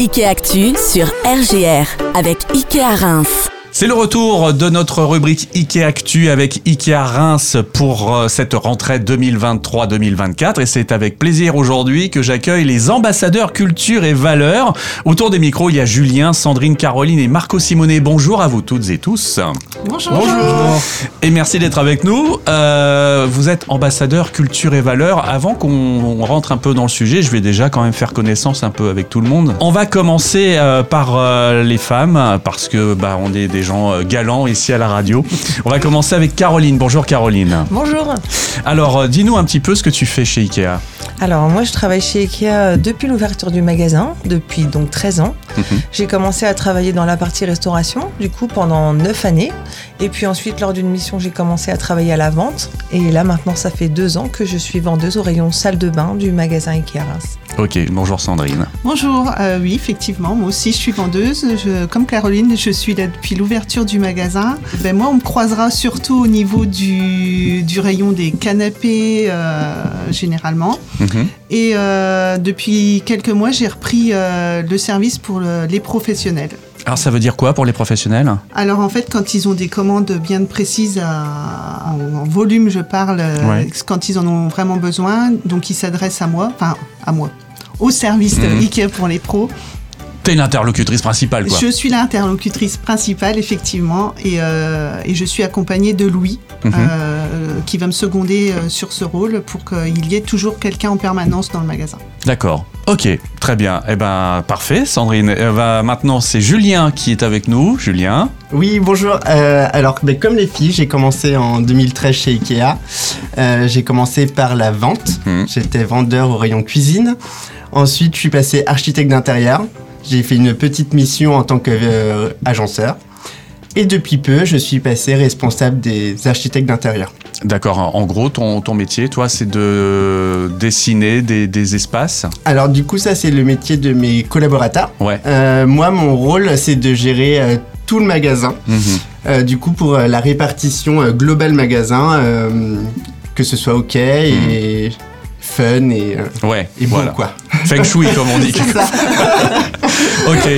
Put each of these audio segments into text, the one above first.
Ikea Actu sur RGR avec Ikea Reims. C'est le retour de notre rubrique Ikea Actu avec Ikea Reims pour euh, cette rentrée 2023-2024 et c'est avec plaisir aujourd'hui que j'accueille les ambassadeurs culture et valeurs. Autour des micros, il y a Julien, Sandrine, Caroline et Marco Simonet. Bonjour à vous toutes et tous. Bonjour. Bonjour. Et merci d'être avec nous. Euh, vous êtes ambassadeur culture et valeurs. Avant qu'on rentre un peu dans le sujet, je vais déjà quand même faire connaissance un peu avec tout le monde. On va commencer euh, par euh, les femmes parce que bah, on est des gens euh, galants ici à la radio. On va commencer avec Caroline. Bonjour Caroline. Bonjour. Alors euh, dis-nous un petit peu ce que tu fais chez Ikea. Alors moi je travaille chez Ikea depuis l'ouverture du magasin, depuis donc 13 ans. Mhm. J'ai commencé à travailler dans la partie restauration, du coup pendant 9 années. Et puis ensuite lors d'une mission j'ai commencé à travailler à la vente. Et là maintenant ça fait 2 ans que je suis vendeuse au rayon salle de bain du magasin Ikea Reims. Ok, bonjour Sandrine. Bonjour, euh, oui, effectivement, moi aussi je suis vendeuse. Je- comme Caroline, je suis là depuis l'ouverture du magasin. Ben, moi, on me croisera surtout au niveau du, du rayon des canapés, euh, généralement. Mhm. Et euh, depuis quelques mois, j'ai repris euh, le service pour le- les professionnels. Alors ça veut dire quoi pour les professionnels? Alors en fait, quand ils ont des commandes bien précises à- en, volume, je parle, Ouais. quand ils en ont vraiment besoin, donc ils s'adressent à moi, enfin à moi, au service de Mhm. Ikea pour les pros. T'es l'interlocutrice principale quoi. Je suis l'interlocutrice principale, effectivement, et, euh, et je suis accompagnée de Louis, Mhm. euh, qui va me seconder euh, sur ce rôle pour qu'il y ait toujours quelqu'un en permanence dans le magasin. D'accord. Ok, très bien. Eh ben, parfait, Sandrine. Eh ben, maintenant, c'est Julien qui est avec nous. Julien. Oui, bonjour. Euh, alors, ben, comme les filles, j'ai commencé en 2013 chez Ikea. Euh, j'ai commencé par la vente. Mhm. J'étais vendeur au rayon cuisine. Ensuite, je suis passé architecte d'intérieur. J'ai fait une petite mission en tant qu'agenceur. Et depuis peu, je suis passé responsable des architectes d'intérieur. D'accord. En gros, ton, ton métier, toi, c'est de dessiner des, des espaces? Alors, du coup, ça, c'est le métier de mes collaborateurs. Ouais. Euh, moi, mon rôle, c'est de gérer euh, tout le magasin. Mhm. Euh, du coup, pour euh, la répartition euh, globale magasin, euh, que ce soit OK et fun et, euh, Ouais. et bon, voilà. quoi. Feng shui, comme on dit. ok.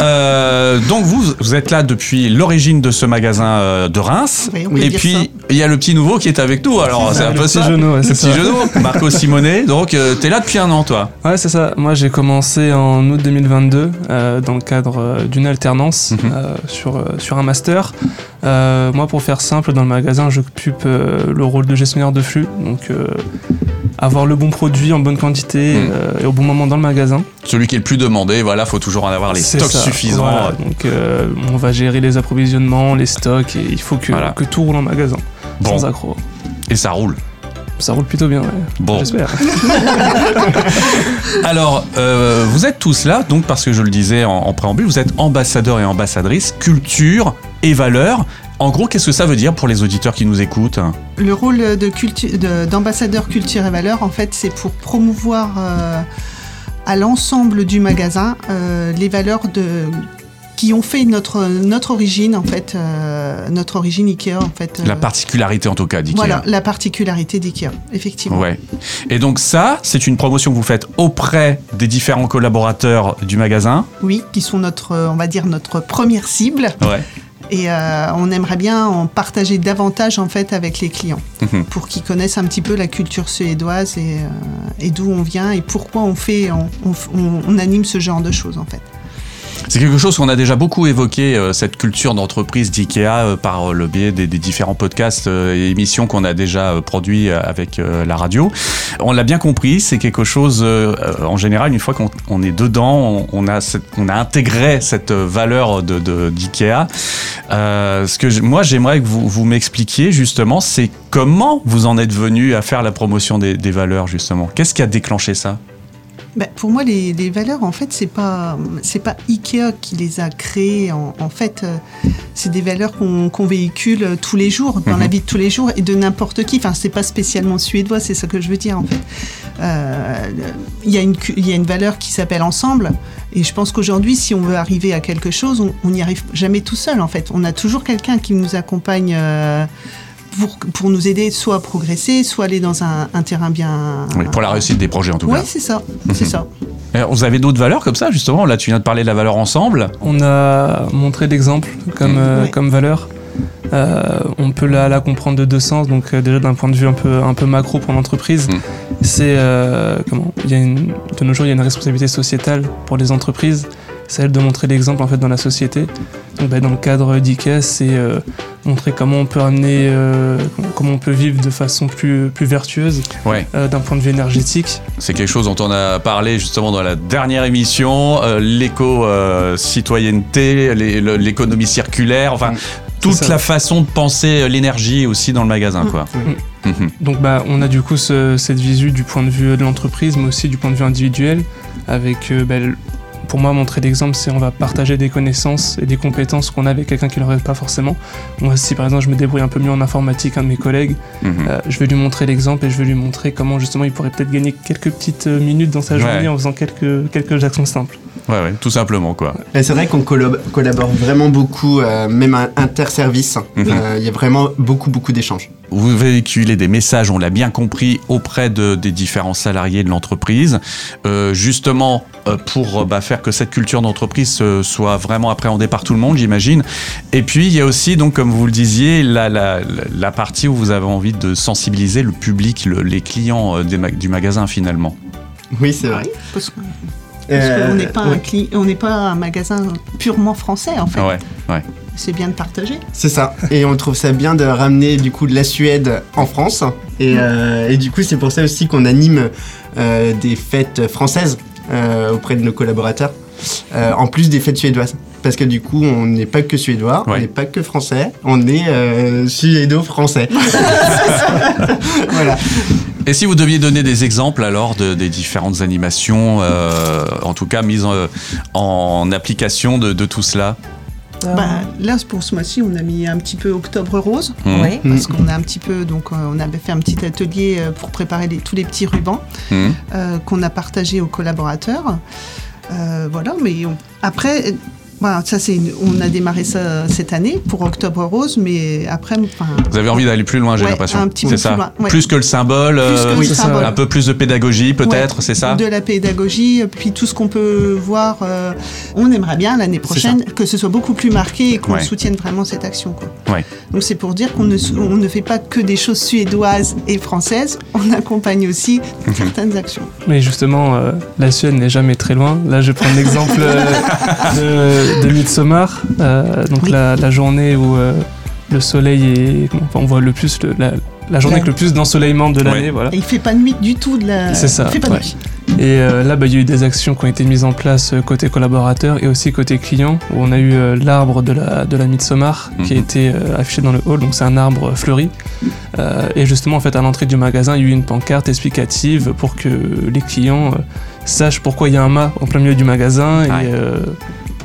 Euh, donc vous, vous êtes là depuis l'origine de ce magasin euh, de Reims. Oui, Et puis il y a le petit nouveau qui est avec nous. Alors c'est un peu ça. genou, ouais, le c'est petit genou. Marco Simonet. Donc euh, t'es là depuis un an, toi. Ouais, c'est ça. Moi, j'ai commencé en août 2022 euh, dans le cadre euh, d'une alternance Mhm. euh, sur, euh, sur un master. Euh, moi, pour faire simple, dans le magasin, j'occupe euh, le rôle de gestionnaire de flux. Donc, euh, avoir le bon produit en bonne quantité Mhm. euh, et au bon moment dans le magasin. Celui qui est le plus demandé. Voilà, faut toujours en avoir les stocks ça. suffisants. Voilà. Donc, euh, on va gérer les approvisionnements, les stocks et il faut que, Voilà. que tout roule en magasin. Bon. Sans accro. Et ça roule. Ça roule plutôt bien, ouais. Bon. J'espère. Alors, euh, vous êtes tous là, donc parce que je le disais en, en préambule, vous êtes ambassadeurs et ambassadrices culture et valeurs. En gros, qu'est-ce que ça veut dire pour les auditeurs qui nous écoutent Le rôle cultu- d'ambassadeur culture et valeurs, en fait, c'est pour promouvoir euh, à l'ensemble du magasin euh, les valeurs de qui ont fait notre notre origine en fait euh, notre origine Ikea en fait La particularité en tout cas d'IKEA. voilà la particularité d'Ikea effectivement Ouais. Et donc ça, c'est une promotion que vous faites auprès des différents collaborateurs du magasin? oui qui sont notre on va dire notre première cible Ouais. Et euh, on aimerait bien en partager davantage en fait avec les clients Mhm. pour qu'ils connaissent un petit peu la culture suédoise et, euh, et d'où on vient et pourquoi on fait on, on- on- on anime ce genre de choses en fait. C'est quelque chose qu'on a déjà beaucoup évoqué, euh, cette culture d'entreprise d'IKEA euh, par le biais des, différents podcasts euh, et émissions qu'on a déjà euh, produits euh, avec euh, la radio. On l'a bien compris, c'est quelque chose, euh, euh, en général, une fois qu'on on est dedans, on, a, intégré cette euh, valeur de, de- d'IKEA. Euh, ce que moi j'aimerais que vous, vous m'expliquiez justement, c'est comment vous en êtes venu à faire la promotion des, des valeurs justement. Qu'est-ce qui a déclenché ça? Ben, pour moi, les, les valeurs, en fait, c'est pas c'est pas Ikea qui les a créées. En, en fait, euh, c'est des valeurs qu'on véhicule euh, tous les jours, dans Mhm. la vie de tous les jours, et de n'importe qui. Enfin, c'est pas spécialement suédois, c'est ça que je veux dire, en fait. Euh, Il y, a une cu- il y a une valeur qui s'appelle ensemble, et je pense qu'aujourd'hui, si on veut arriver à quelque chose, on on n'y arrive jamais tout seul, en fait. On a toujours quelqu'un qui nous accompagne. euh, pour, pour nous aider soit à progresser, soit aller dans un, un terrain bien. Oui, pour la réussite des projets en tout Oui, cas. c'est ça, c'est ça. Alors, Vous avez d'autres valeurs comme ça, justement Là, tu viens de parler de la valeur ensemble. On a montré d'exemples comme, euh, Ouais. comme valeur. Euh, on peut la, la comprendre de deux sens. Donc euh, déjà d'un point de vue un peu, un peu macro pour l'entreprise, Mm. c'est euh, comment il y a une, de nos jours il y a une responsabilité sociétale pour les entreprises. C'est elle de montrer l'exemple en fait dans la société. Donc bah, dans le cadre d'IKEA, c'est euh, montrer comment on peut amener, euh, comment on peut vivre de façon plus, plus vertueuse Ouais. euh, d'un point de vue énergétique. C'est quelque chose dont on a parlé justement dans la dernière émission, l'éco-citoyenneté, l'économie circulaire, enfin, toute ça. la façon de penser l'énergie aussi dans le magasin, quoi. Mhm. Donc bah, on a du coup ce- cette visu du point de vue de l'entreprise, mais aussi du point de vue individuel, avec euh, bah, pour moi montrer l'exemple, c'est on va partager des connaissances et des compétences qu'on a avec quelqu'un qui n'aurait pas forcément. Moi si par exemple je me débrouille un peu mieux en informatique, un de mes collègues, Mhm. euh, je vais lui montrer l'exemple et je vais lui montrer comment justement il pourrait peut-être gagner quelques petites euh, minutes dans sa Ouais. journée en faisant quelques, quelques actions simples. Ouais, ouais, tout simplement, quoi. Et c'est vrai qu'on collab- collabore vraiment beaucoup, euh, même interservice. Mhm. Euh, Il y a vraiment beaucoup, beaucoup d'échanges. Vous véhiculez des messages, on l'a bien compris, auprès de, des différents salariés de l'entreprise, euh, justement euh, pour bah, faire que cette culture d'entreprise euh, soit vraiment appréhendée par tout le monde, j'imagine. Et puis il y a aussi, donc comme vous le disiez, la, la, la- la partie où vous avez envie de sensibiliser le public, le- les clients euh, des ma- du magasin finalement. Oui, c'est vrai. Parce que- parce Euh, qu'on n'est pas, un ouais. cli- on n'est pas un magasin purement français, en fait. Ouais, ouais. C'est bien de partager. C'est ça. Et on trouve ça bien de ramener du coup de la Suède en France. Et, euh, et du coup, c'est pour ça aussi qu'on anime euh, des fêtes françaises euh, auprès de nos collaborateurs, euh, en plus des fêtes suédoises. Parce que du coup, on n'est pas que suédois, on n'est pas que français, on est euh, suédo-français. voilà. Et si vous deviez donner des exemples alors de, des différentes animations, euh, en tout cas mises en, en application de, de tout cela? Euh, Bah, là, pour ce mois-ci, on a mis un petit peu Octobre Rose. Oui. Parce qu'on a un petit peu, donc euh, on avait fait un petit atelier euh, pour préparer les- tous les petits rubans euh, qu'on a partagé aux collaborateurs. Euh, voilà, mais on- après, euh, voilà, ça c'est, une- on a démarré ça cette année pour Octobre Rose, mais après, enfin, Vous avez envie d'aller plus loin, j'ai Ouais, l'impression. un petit c'est peu ça. plus loin, ouais. Plus que le symbole, Plus que euh, le symbole. un peu plus de pédagogie peut-être, c'est ça de la pédagogie, puis tout ce qu'on peut voir, euh, on aimerait bien l'année prochaine que ce soit beaucoup plus marqué et qu'on Ouais. soutienne vraiment cette action. Quoi. Ouais. Donc c'est pour dire qu'on ne, on ne fait pas que des choses suédoises et françaises, on accompagne aussi Mhm. certaines actions. Mais justement, euh, la Suède n'est jamais très loin. Là, je prends l'exemple euh, de, de Midsommar, euh, donc Oui. la, la journée où euh, le soleil est. enfin, on voit le plus, le- la, la journée Ouais. avec le plus d'ensoleillement de l'année. Ouais. Voilà. Et il fait pas nuit du tout de la. C'est ça, Il fait pas ouais. nuit. Et euh, là, bah, il y a eu des actions qui ont été mises en place euh, côté collaborateur et aussi côté client, où on a eu euh, l'arbre de la, de la Midsommar qui a Mhm. été euh, affiché dans le hall, donc c'est un arbre fleuri. Euh, et justement, en fait, à l'entrée du magasin, il y a eu une pancarte explicative pour que les clients euh, sachent pourquoi il y a un mât en plein milieu du magasin et Ouais. euh,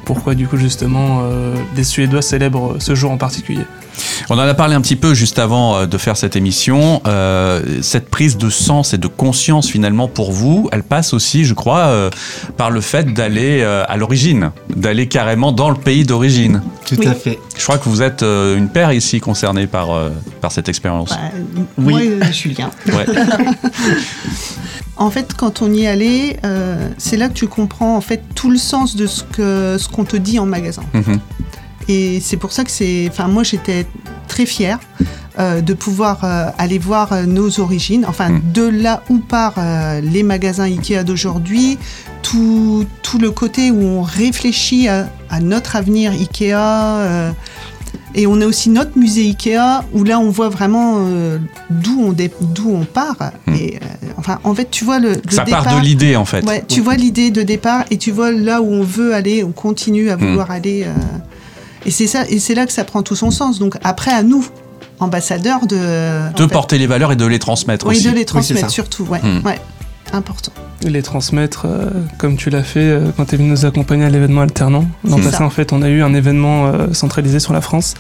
pourquoi, du coup, justement, euh, les Suédois célèbrent ce jour en particulier. On en a parlé un petit peu juste avant euh, de faire cette émission. Euh, cette prise de sens et de conscience finalement pour vous, elle passe aussi, je crois, euh, par le fait d'aller euh, à l'origine, d'aller carrément dans le pays d'origine. Tout Oui. à fait. Je crois que vous êtes euh, une paire ici concernée par, euh, par cette expérience. Bah, Oui. Moi, euh, Julien. Ouais. En fait, quand on y est allé, euh, c'est là que tu comprends en fait tout le sens de ce que ce qu'on te dit en magasin. Mhm. Et c'est pour ça que c'est. Enfin, moi, j'étais très fière euh, de pouvoir euh, aller voir euh, nos origines, enfin, Mm. de là où part les magasins Ikea d'aujourd'hui, tout, tout le côté où on réfléchit à, à notre avenir Ikea. Et on a aussi notre musée Ikea où là on voit vraiment euh, d'où on, dé- d'où on part. Mm. Et euh, enfin, en fait, tu vois le, le Ça départ. part de l'idée en fait. Ouais, tu vois l'idée de départ et tu vois là où on veut aller, on continue à vouloir aller. euh, et c'est ça, et c'est là que ça prend tout son sens. Donc après, à nous, ambassadeurs, de De fait, porter les valeurs et de les transmettre oui, aussi. de les transmettre surtout. Ouais, Hmm. ouais, important. Et les transmettre euh, comme tu l'as fait euh, quand tu es venu nous accompagner à l'événement alternant. L'an passé, ça. en fait, on a eu un événement euh, centralisé sur la France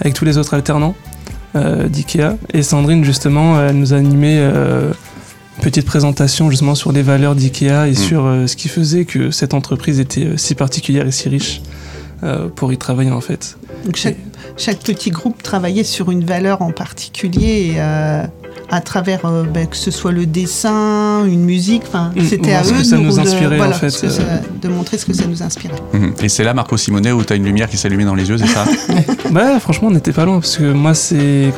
avec tous les autres alternants euh, d'IKEA. Et Sandrine, justement, elle nous a animé euh, une petite présentation justement sur les valeurs d'IKEA et Mm. sur euh, ce qui faisait que cette entreprise était euh, si particulière et si riche euh, pour y travailler en fait. Donc chaque, chaque petit groupe travaillait sur une valeur en particulier. Et, euh, à travers euh, ben, que ce soit le dessin, une musique, enfin Mm, c'était voir à ce eux que ça de, nous de- inspirait, voilà, en fait, ce que euh. ça- de montrer ce que ça nous inspirait. Mhm. Et c'est là, Marco Simonet, où tu as une lumière qui s'allumait dans les yeux, c'est ça? Bah franchement on n'était pas loin parce que moi c'est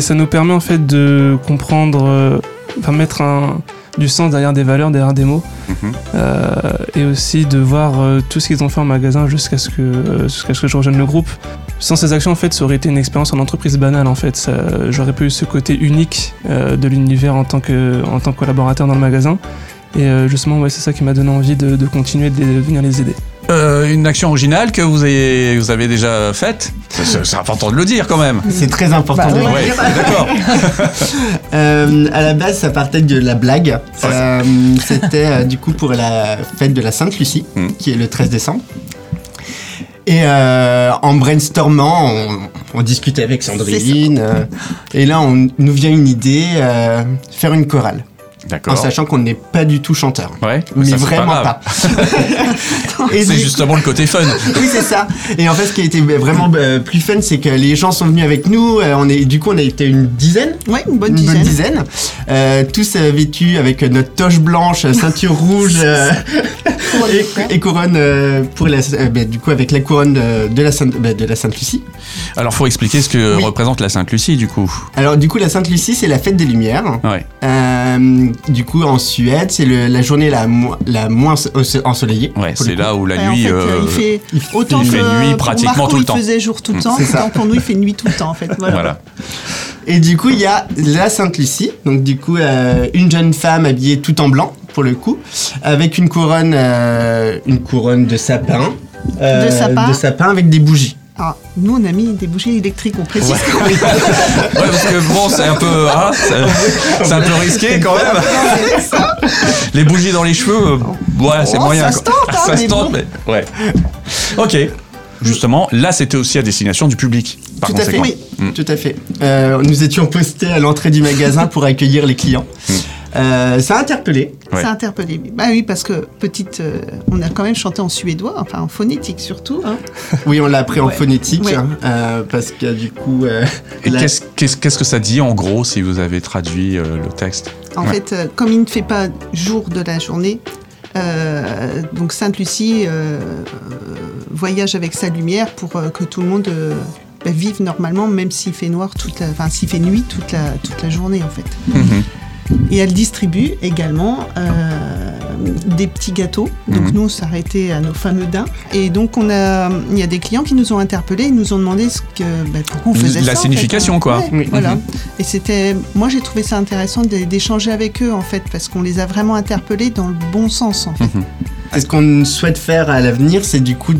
ça nous permet en fait de comprendre euh, enfin mettre un du sens derrière des valeurs derrière des mots Mhm. euh, et aussi de voir euh, tout ce qu'ils ont fait en magasin jusqu'à ce que euh, jusqu'à ce que je rejoigne le groupe sans ces actions en fait ça aurait été une expérience en entreprise banale en fait j'aurais pas eu ce côté unique euh, de l'univers en tant que en tant que collaborateur dans le magasin et euh, justement ouais, c'est ça qui m'a donné envie de, de continuer de, venir les aider Euh, Une action originale que vous avez, vous avez déjà faite C'est important de le dire quand même. C'est très important Bah, de le Ouais, dire. d'accord. Euh, à la base, ça partait de la blague. Euh, C'était euh, du coup pour la fête de la Sainte Lucie, Mm. qui est le 13 décembre. Et euh, en brainstormant, on, on discutait avec Sandrine. euh, et là, on nous vient une idée euh, faire une chorale, en sachant qu'on n'est pas du tout chanteur. Ouais, Mais ça, vraiment pas. C'est du- justement le côté fun. oui, c'est ça. Et en fait, ce qui a été vraiment euh, plus fun, c'est que les gens sont venus avec nous. euh, on est, du coup, on a été une dizaine. Ouais, une bonne Une dizaine. bonne dizaine. Euh, tous euh, vêtus avec notre toche blanche, ceinture rouge euh, et, et couronne euh, pour la, euh, bah, du coup avec la couronne de, de la Sainte, bah, de la Sainte Lucie. Alors, faut expliquer ce que Oui. représente la Sainte-Lucie, du coup. Alors du coup, la Sainte Lucie, c'est la fête des Lumières. Ouais. Euh, du coup, en Suède, c'est la journée la, mo- la moins enso- ensoleillée. Ouais, c'est là où la Ouais, en nuit. fait, euh, il fait il fait- autant il que fait nuit pour pratiquement Marco, tout le il temps. faisait jour tout le temps, C'est ça. autant pour nous il fait nuit tout le temps en fait. Voilà. Voilà. Et du coup, il y a la Sainte Lucie. Donc du coup, euh, une jeune femme habillée tout en blanc pour le coup, avec une couronne, euh, une couronne de sapin. euh, De sapin. de sapin avec des bougies. Alors, nous on a mis des bougies électriques, on précise. Ouais. Ouais, parce que bon, c'est un peu, hein, c'est un peu risqué quand même. Les bougies dans les cheveux, euh, ouais, c'est Oh, moyen. ça quoi. se tente, hein, ça se mais tente, bon. mais ouais. Ok. Justement, là, c'était aussi à destination du public. Par Tout à fait. conséquent. Oui, Mm. tout à fait. Euh, nous étions postés à l'entrée du magasin pour accueillir les clients. Mm. Euh, ça a interpellé. Ouais. Ça a interpellé. Bah oui, parce que petite, euh, on a quand même chanté en suédois, enfin en phonétique surtout. hein. Oui, on l'a appris en phonétique Ouais. hein, euh, parce que du coup. euh, Et la- qu'est-ce qu'est-ce- qu'est-ce que ça dit en gros si vous avez traduit euh, le texte? En Ouais. fait, euh, comme il ne fait pas jour de la journée, euh, donc Sainte Lucie euh, voyage avec sa lumière pour euh, que tout le monde euh, bah, vive normalement, même s'il fait noir toute la, enfin s'il fait nuit toute la toute la journée en fait. Mhm. Et elle distribue également euh, des petits gâteaux. Donc Mhm. nous, on s'arrêtait à nos fameux daims. Et donc on a, il y a des clients qui nous ont interpellés, ils nous ont demandé ce que, bah, pourquoi on faisait La ça. en fait, signification, quoi. Ouais, Oui. Voilà. Mhm. Et c'était, moi j'ai trouvé ça intéressant d'é- d'échanger avec eux en fait, parce qu'on les a vraiment interpellés dans le bon sens en fait. Et Ce qu'on souhaite faire à l'avenir, c'est du coup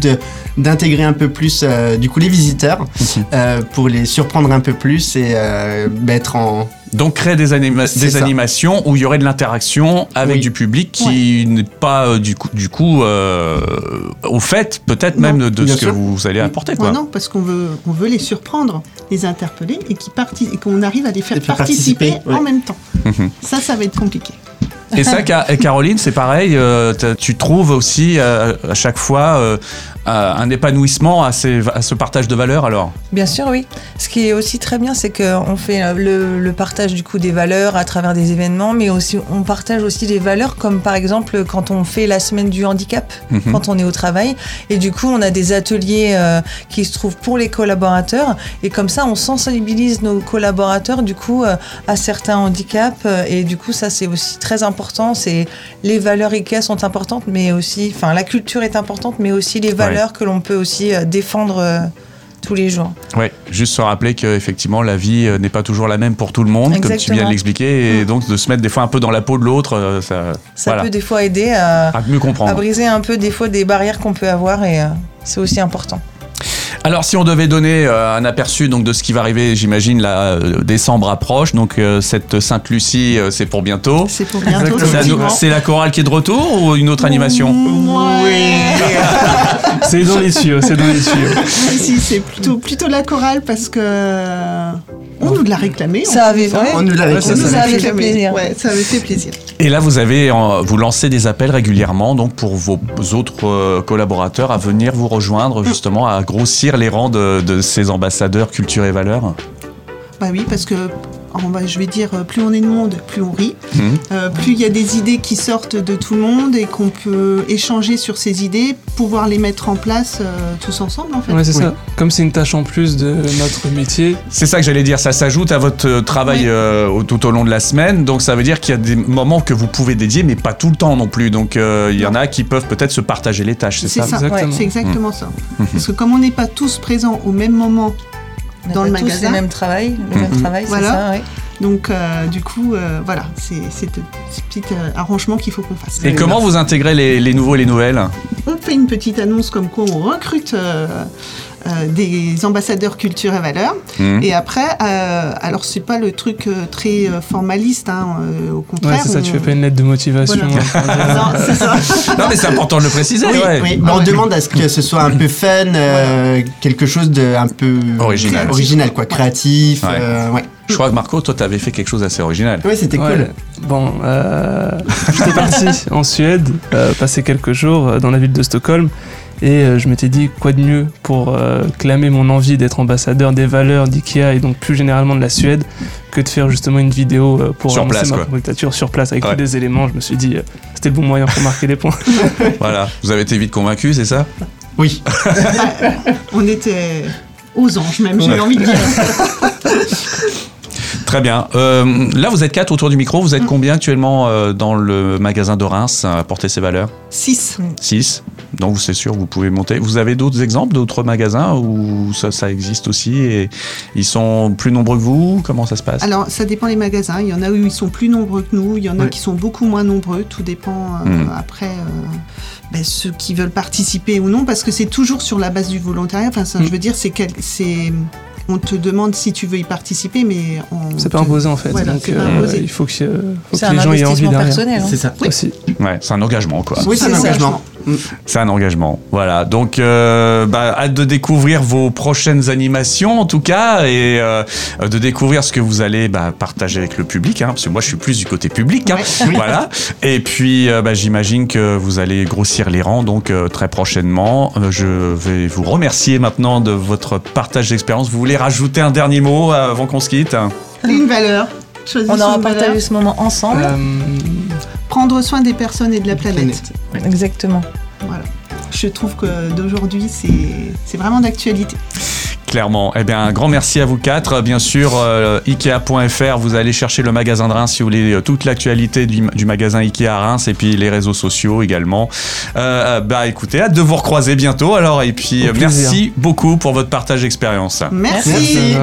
d'intégrer un peu plus euh, du coup les visiteurs Mhm. euh, pour les surprendre un peu plus et euh, mettre en Donc créer des, anima- C'est des ça. animations où il y aurait de l'interaction avec Oui. du public qui n'est pas du coup, du coup au fait peut-être même de ce que vous allez apporter. Quoi. Non, parce qu'on veut, on veut les surprendre, les interpeller et qu'on arrive à les faire Les faire participer, participer, en même temps. Mhm. Ça, ça va être compliqué. Et ça, Caroline, c'est pareil. euh, tu trouves aussi euh, à chaque fois euh, un épanouissement à, ces- à ce partage de valeurs alors Bien sûr, oui. Ce qui est aussi très bien, c'est qu'on fait euh, le, le partage du coup des valeurs à travers des événements, mais aussi on partage aussi des valeurs comme par exemple quand on fait la semaine du handicap, Mhm. quand on est au travail, et du coup on a des ateliers euh, qui se trouvent pour les collaborateurs, et comme ça on sensibilise nos collaborateurs du coup euh, à certains handicaps, euh, et du coup ça c'est aussi très important. C'est les valeurs IKEA sont importantes, mais aussi, enfin la culture est importante, mais aussi les valeurs que l'on peut aussi euh, défendre. euh, tous les jours. Ouais, juste se rappeler que effectivement la vie euh, n'est pas toujours la même pour tout le monde, comme tu viens de l'expliquer, et Mm. donc de se mettre des fois un peu dans la peau de l'autre, ça, Ça voilà, peut des fois aider à, à mieux à comprendre. briser un peu des fois des barrières qu'on peut avoir et c'est aussi important. Alors, si on devait donner euh, un aperçu donc de ce qui va arriver, j'imagine là, euh, décembre approche, donc euh, cette Sainte Lucie, euh, c'est pour bientôt. C'est pour bientôt. C'est la chorale qui est de retour ou une autre animation Ouais. c'est dans les tuyaux c'est dans les tuyaux si, si, c'est plutôt, plutôt la chorale parce que euh, On nous l'a réclamé. Ça avait, fait, ouais. On nous l'a Ouais, ça, réclamé. ça avait fait réclamé. plaisir. Ouais, ça avait fait plaisir. Et là, vous avez, euh, vous lancez des appels régulièrement, donc pour vos autres euh, collaborateurs à venir vous rejoindre, justement, à grossir les rangs de, de ces ambassadeurs culture et valeurs? Bah oui, parce que on va- je vais dire, plus on est de monde, plus on rit. Mhm. Euh, plus il y a des idées qui sortent de tout le monde et qu'on peut échanger sur ces idées, pouvoir les mettre en place euh, tous ensemble en fait. Ouais, c'est Oui. ça. Comme c'est une tâche en plus de notre métier, C'est ça que j'allais dire, ça s'ajoute à votre euh, travail Oui. euh, tout au long de la semaine, donc ça veut dire qu'il y a des moments que vous pouvez dédier, mais pas tout le temps non plus. Donc euh, il y en a qui peuvent peut-être se partager les tâches, c'est C'est ça, ça, Exactement. c'est exactement ça. Mhm. Parce que comme on n'est pas tous présents au même moment, Dans pas le tous magasin. le même travail, le même Mhm. travail, Voilà. c'est ça, donc euh, du coup, euh, voilà, c'est ce petit euh, arrangement qu'il faut qu'on fasse. Et comment vous intégrez les, les nouveaux et les nouvelles? On fait une petite annonce comme quoi on recrute euh, des ambassadeurs culture et valeurs. Mhm. Et après, euh, alors c'est pas le truc euh, très euh, formaliste, hein, euh, au ouais, contraire. c'est ça, on- tu fais pas une lettre de motivation. Voilà. hein, Non, c'est ça. Non mais c'est important de le préciser, Oui, ouais. oui. On demande à ce que ce soit un peu fun, euh, quelque chose de un peu Original. original quoi, créatif. Ouais. euh, ouais. Je crois que Marco, toi t'avais fait quelque chose d'assez original. Ouais, c'était Ouais. cool. Bon, euh, j'étais parti en Suède, euh, passer quelques jours dans la ville de Stockholm, et euh, je m'étais dit quoi de mieux pour euh, clamer mon envie d'être ambassadeur des valeurs d'IKEA et donc plus généralement de la Suède que de faire justement une vidéo euh, pour Sur place, ma candidature sur place avec Ouais. tous les éléments. Je me suis dit euh, c'était le bon moyen pour marquer les points. Voilà, vous avez été vite convaincu, c'est ça? Oui. On était aux anges même, j'ai Ouais. envie de dire. Très bien. Euh, là, vous êtes quatre autour du micro. Vous êtes combien actuellement euh, dans le magasin de Reims à porter ces valeurs? 6. Six. Donc, c'est sûr, vous pouvez monter. Vous avez d'autres exemples d'autres magasins où ça, ça existe aussi et ils sont plus nombreux que vous? Comment ça se passe? Alors, ça dépend des magasins. Il y en a où ils sont plus nombreux que nous, il y en a qui sont beaucoup moins nombreux. Tout dépend euh, Mhm. après euh, ben, ceux qui veulent participer ou non, parce que c'est toujours sur la base du volontariat. Enfin, ça, Mhm. je veux dire, c'est on te demande si tu veux y participer, mais on C'est pas te- imposé en fait. Voilà, donc euh, il faut que, euh, faut les gens aient envie derrière. hein. C'est ça. Aussi. Ouais, c'est un engagement, quoi. Oui, c'est un engagement. C'est un engagement. Voilà. Donc, euh, bah, hâte de découvrir vos prochaines animations, en tout cas, et euh, de découvrir ce que vous allez bah, partager avec le public, hein, parce que moi, je suis plus du côté public. hein. Voilà. Et puis, euh, bah, j'imagine que vous allez grossir les rangs, donc euh, très prochainement. Euh, je vais vous remercier maintenant de votre partage d'expérience. Vous voulez rajouter un dernier mot avant qu'on se quitte? Une valeur. Choisissons On aura partagé ce moment ensemble. Prendre soin des personnes et de la planète. Exactement. Voilà. Je trouve que d'aujourd'hui, c'est c'est vraiment d'actualité. Clairement. Eh bien, un grand merci à vous quatre. Bien sûr, euh, Ikea.fr, vous allez chercher le magasin de Reims si vous voulez euh, toute l'actualité du, du magasin Ikea à Reims et puis les réseaux sociaux également. Euh, bah écoutez, hâte de vous recroiser bientôt alors et puis merci beaucoup pour votre partage d'expérience. Merci. Merci.